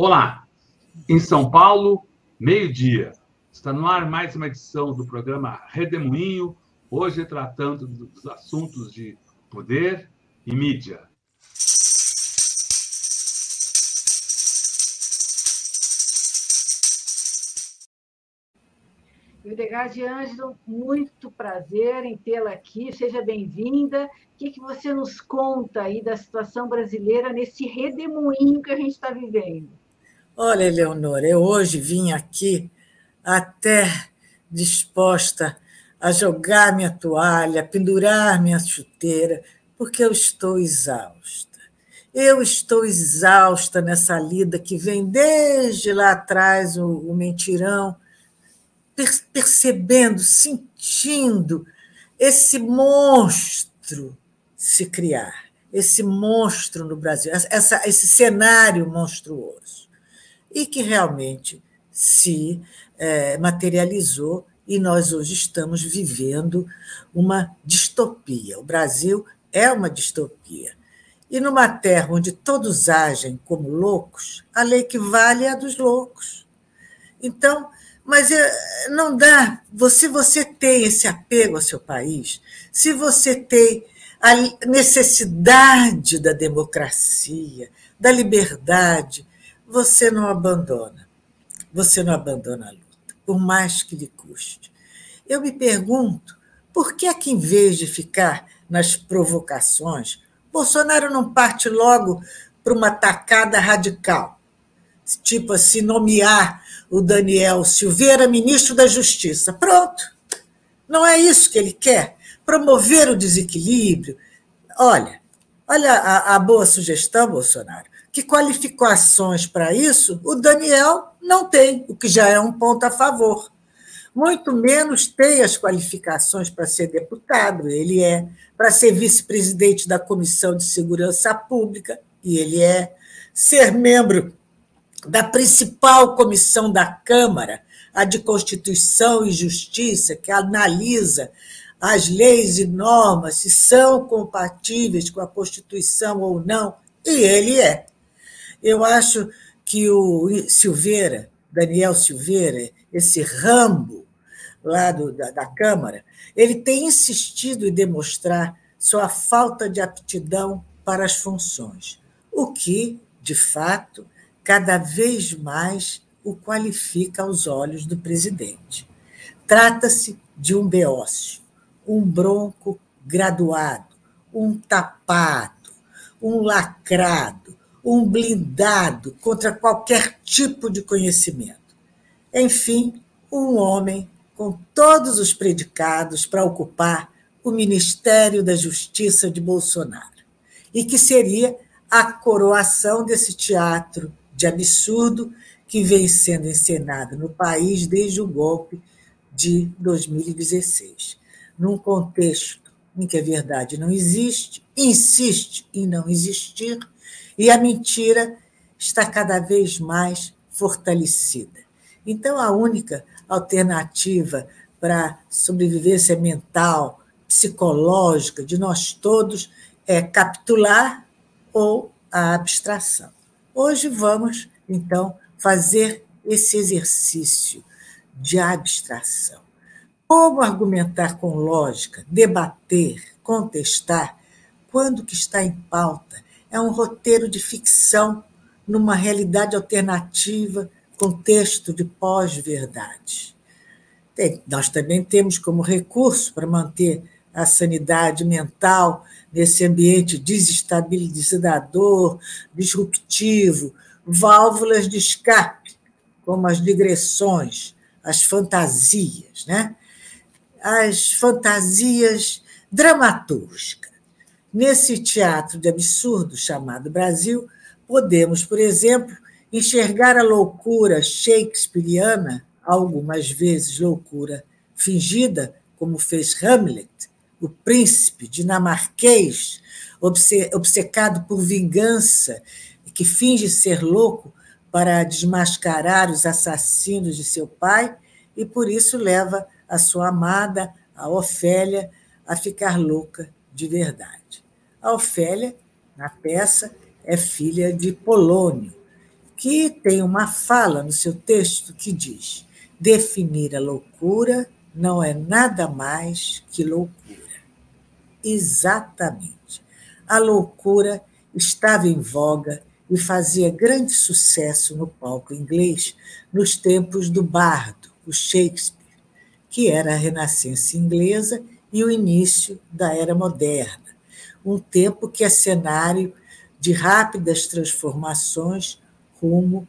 Olá, em São Paulo, meio-dia. Está no ar mais uma edição do programa Redemoinho, hoje tratando dos assuntos de poder e mídia. Hildegard Ângelo, muito prazer em tê-la aqui, seja bem-vinda. O que, que você nos conta aí da situação brasileira nesse redemoinho que a gente está vivendo? Olha, Eleonora, eu hoje vim aqui até disposta a jogar minha toalha, pendurar minha chuteira, porque eu estou exausta. Eu estou exausta nessa lida que vem desde lá atrás, o, o mentirão, percebendo, sentindo esse monstro se criar, esse monstro no Brasil, essa, esse cenário monstruoso, e que realmente se é, materializou e nós hoje estamos vivendo uma distopia. O Brasil é uma distopia. E numa terra onde todos agem como loucos, a lei que vale é a dos loucos. Então, mas eh, não dá. Se você tem esse apego ao seu país, se você tem a necessidade da democracia, da liberdade, você não abandona. Você não abandona a luta, por mais que lhe custe. Eu me pergunto, por que é que, em vez de ficar nas provocações, Bolsonaro não parte logo para uma tacada radical? Tipo assim, nomear o Daniel Silveira ministro da Justiça. Pronto. Não é isso que ele quer? Promover o desequilíbrio. Olha, olha a, a boa sugestão, Bolsonaro. Que qualificações para isso o Daniel não tem, o que já é um ponto a favor. Muito menos tem as qualificações para ser deputado, ele é, para ser vice-presidente da Comissão de Segurança Pública, e ele é, ser membro da principal comissão da Câmara, a de Constituição e Justiça, que analisa as leis e normas, se são compatíveis com a Constituição ou não, e ele é. Eu acho que o Silveira, Daniel Silveira, esse Rambo lá do, da, da Câmara, ele tem insistido em demonstrar sua falta de aptidão para as funções, o que, de fato, cada vez mais o qualifica aos olhos do presidente. Trata-se de um beócio, um bronco graduado, um tapado, um lacrado, um blindado contra qualquer tipo de conhecimento. Enfim, um homem com todos os predicados para ocupar o Ministério da Justiça de Bolsonaro, e que seria a coroação desse teatro de absurdo que vem sendo encenado no país desde o golpe de 2016, num contexto em que a verdade não existe, insiste em não existir, e a mentira está cada vez mais fortalecida. Então, a única alternativa para sobrevivência mental, psicológica de nós todos é capitular ou a abstração. Hoje vamos, então, fazer esse exercício de abstração. Como argumentar com lógica, debater, contestar, quando que está em pauta é um roteiro de ficção numa realidade alternativa, contexto de pós-verdade. Nós também temos como recurso para manter a sanidade mental nesse ambiente desestabilizador, disruptivo, válvulas de escape, como as digressões, as fantasias, né? as fantasias dramatúrgicas. Nesse teatro de absurdo chamado Brasil, podemos, por exemplo, enxergar a loucura shakespeariana, algumas vezes loucura fingida, como fez Hamlet, o príncipe dinamarquês, obcecado por vingança, que finge ser louco para desmascarar os assassinos de seu pai e por isso leva a sua amada, a Ofélia, a ficar louca de verdade. A Ofélia, na peça, é filha de Polônio, que tem uma fala no seu texto que diz: definir a loucura não é nada mais que loucura. Exatamente. A loucura estava em voga e fazia grande sucesso no palco inglês nos tempos do bardo, o Shakespeare, que era a renascença inglesa e o início da era moderna, um tempo que é cenário de rápidas transformações rumo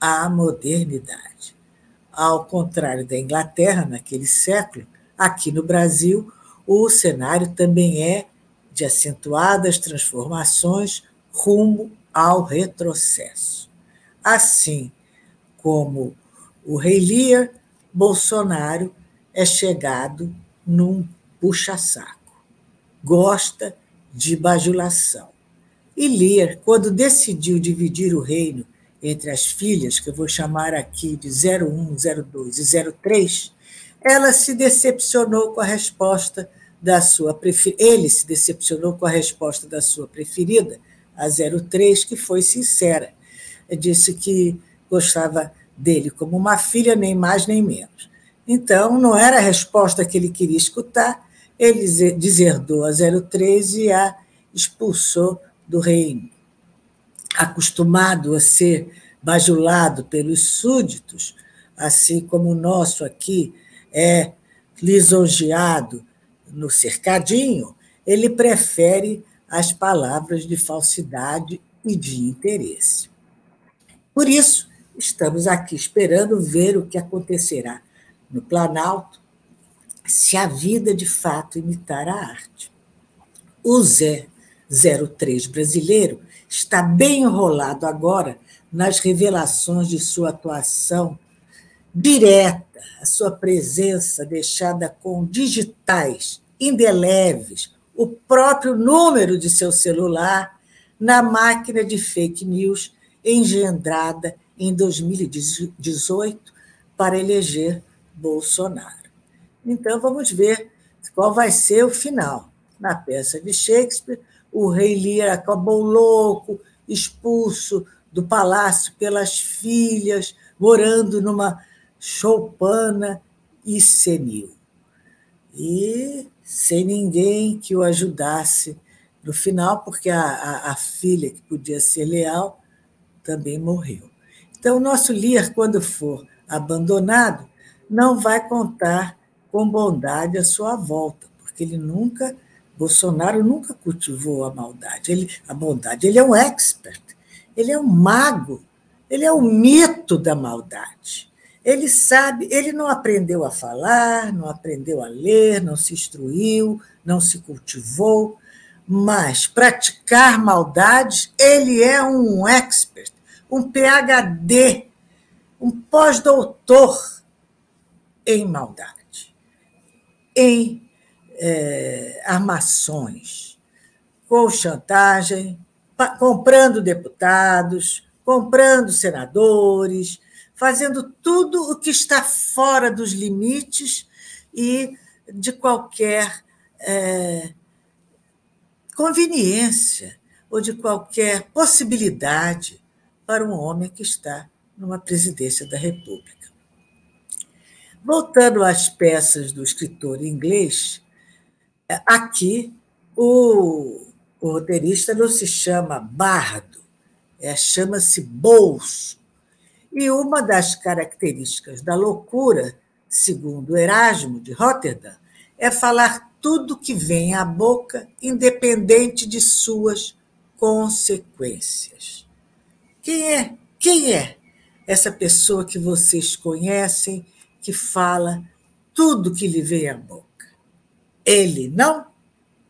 à modernidade. Ao contrário da Inglaterra, naquele século, aqui no Brasil, o cenário também é de acentuadas transformações rumo ao retrocesso. Assim como o rei Lear, Bolsonaro é chegado num puxa-saco. Gosta de bajulação. E Lear, quando decidiu dividir o reino entre as filhas, que eu vou chamar aqui de 01, 02 e 03, ela se decepcionou com a resposta da sua preferida. Ele se decepcionou com a resposta da sua preferida, a 03, que foi sincera. Disse que gostava dele como uma filha, nem mais nem menos. Então, não era a resposta que ele queria escutar, ele deserdou a 03 e a expulsou do reino. Acostumado a ser bajulado pelos súditos, assim como o nosso aqui é lisonjeado no cercadinho, ele prefere as palavras de falsidade e de interesse. Por isso, estamos aqui esperando ver o que acontecerá no Planalto se a vida de fato imitar a arte. O Zé 03 brasileiro está bem enrolado agora nas revelações de sua atuação direta, a sua presença deixada com digitais indeleves o próprio número de seu celular na máquina de fake news engendrada em 2018 para eleger Bolsonaro. Então, vamos ver qual vai ser o final. Na peça de Shakespeare, o rei Lear acabou louco, expulso do palácio pelas filhas, morando numa choupana e senil. E sem ninguém que o ajudasse no final, porque a, a, a filha, que podia ser leal, também morreu. Então, o nosso Lear, quando for abandonado, não vai contar com bondade a sua volta, porque ele nunca, Bolsonaro nunca cultivou a maldade, ele, a bondade. Ele é um expert, ele é um mago, ele é o mito da maldade. Ele sabe, ele não aprendeu a falar, não aprendeu a ler, não se instruiu, não se cultivou, mas praticar maldades, ele é um expert, um PhD, um pós-doutor em maldade, em é, armações, com chantagem, comprando deputados, comprando senadores, fazendo tudo o que está fora dos limites e de qualquer é, conveniência ou de qualquer possibilidade para um homem que está numa presidência da República. Voltando às peças do escritor inglês, aqui o, o roteirista não se chama bardo, é, chama-se bolso e uma das características da loucura, segundo Erasmo de Rotterdam, é falar tudo que vem à boca, independente de suas consequências. Quem é? Quem é essa pessoa que vocês conhecem que fala tudo que lhe vem à boca? Ele não?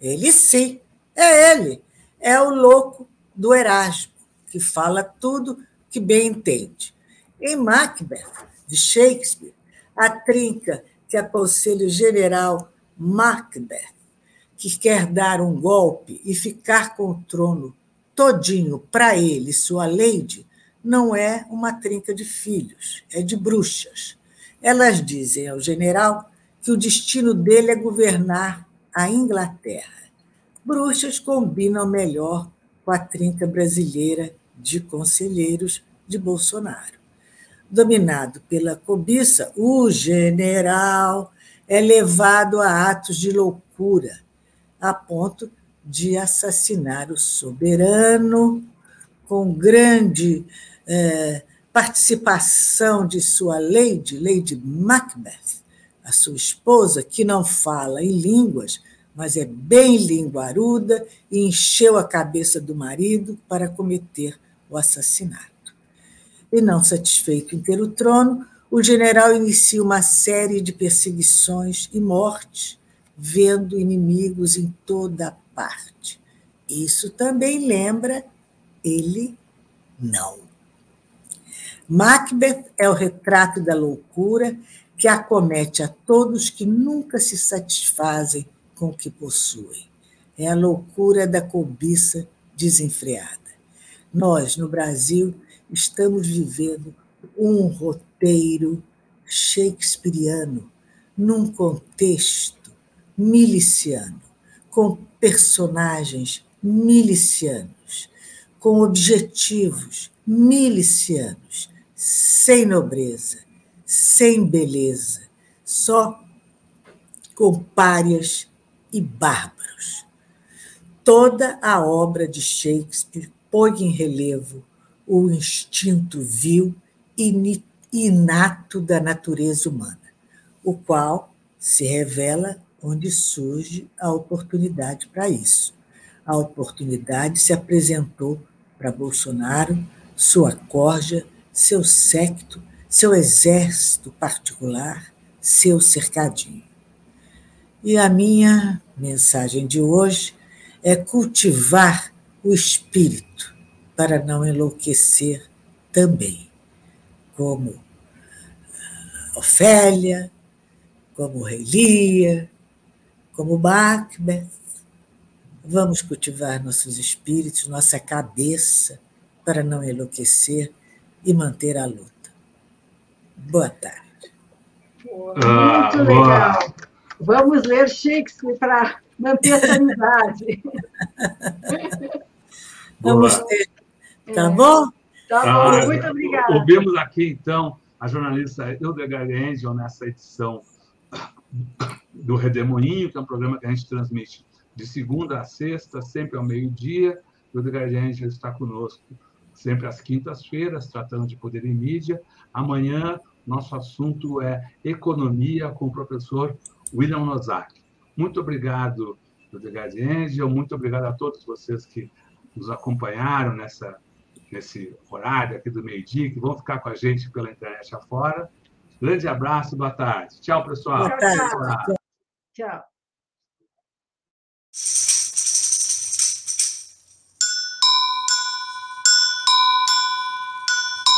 Ele sim, é ele. É o louco do Erasmo, que fala tudo que bem entende. Em Macbeth, de Shakespeare, a trinca que aconselha o general Macbeth, que quer dar um golpe e ficar com o trono todinho para ele, sua lady, não é uma trinca de filhos, é de bruxas. Elas dizem ao general que o destino dele é governar a Inglaterra. Bruxas combinam melhor com a trinca brasileira de conselheiros de Bolsonaro. Dominado pela cobiça, o general é levado a atos de loucura, a ponto de assassinar o soberano com grande é, participação de sua lady, Lady Macbeth, a sua esposa, que não fala em línguas, mas é bem linguaruda e encheu a cabeça do marido para cometer o assassinato. E não satisfeito em ter o trono, o general inicia uma série de perseguições e mortes, vendo inimigos em toda parte. Isso também lembra ele não. Macbeth é o retrato da loucura que acomete a todos que nunca se satisfazem com o que possuem. É a loucura da cobiça desenfreada. Nós, no Brasil, estamos vivendo um roteiro shakespeariano num contexto miliciano, com personagens milicianos, com objetivos milicianos, sem nobreza, sem beleza, só com párias e bárbaros. Toda a obra de Shakespeare põe em relevo o instinto vil e inato da natureza humana, o qual se revela onde surge a oportunidade para isso. A oportunidade se apresentou para Bolsonaro, sua corja, seu séquito, seu exército particular, seu cercadinho. E a minha mensagem de hoje é cultivar o espírito para não enlouquecer também, como Ofélia, como Rei Lia, como Macbeth. Vamos cultivar nossos espíritos, nossa cabeça, para não enlouquecer e manter a luta. Boa tarde. Ah, muito legal. Vamos ler Shakespeare para manter a sanidade. Vamos ter. Tá é. bom? Tá bom, ah, muito obrigada. Ouvimos aqui, então, a jornalista Hildegard Angel nessa edição do Redemoinho, que é um programa que a gente transmite de segunda a sexta, sempre ao meio-dia. Hildegard Angel está conosco sempre às quintas-feiras, tratando de poder em mídia. Amanhã, nosso assunto é economia com o professor William Nozak. Muito obrigado, Hildegard Angel, muito obrigado a todos vocês que nos acompanharam nessa, nesse horário aqui do meio-dia, que vão ficar com a gente pela internet afora. Grande abraço, boa tarde. Tchau, pessoal. Boa tarde. Tchau.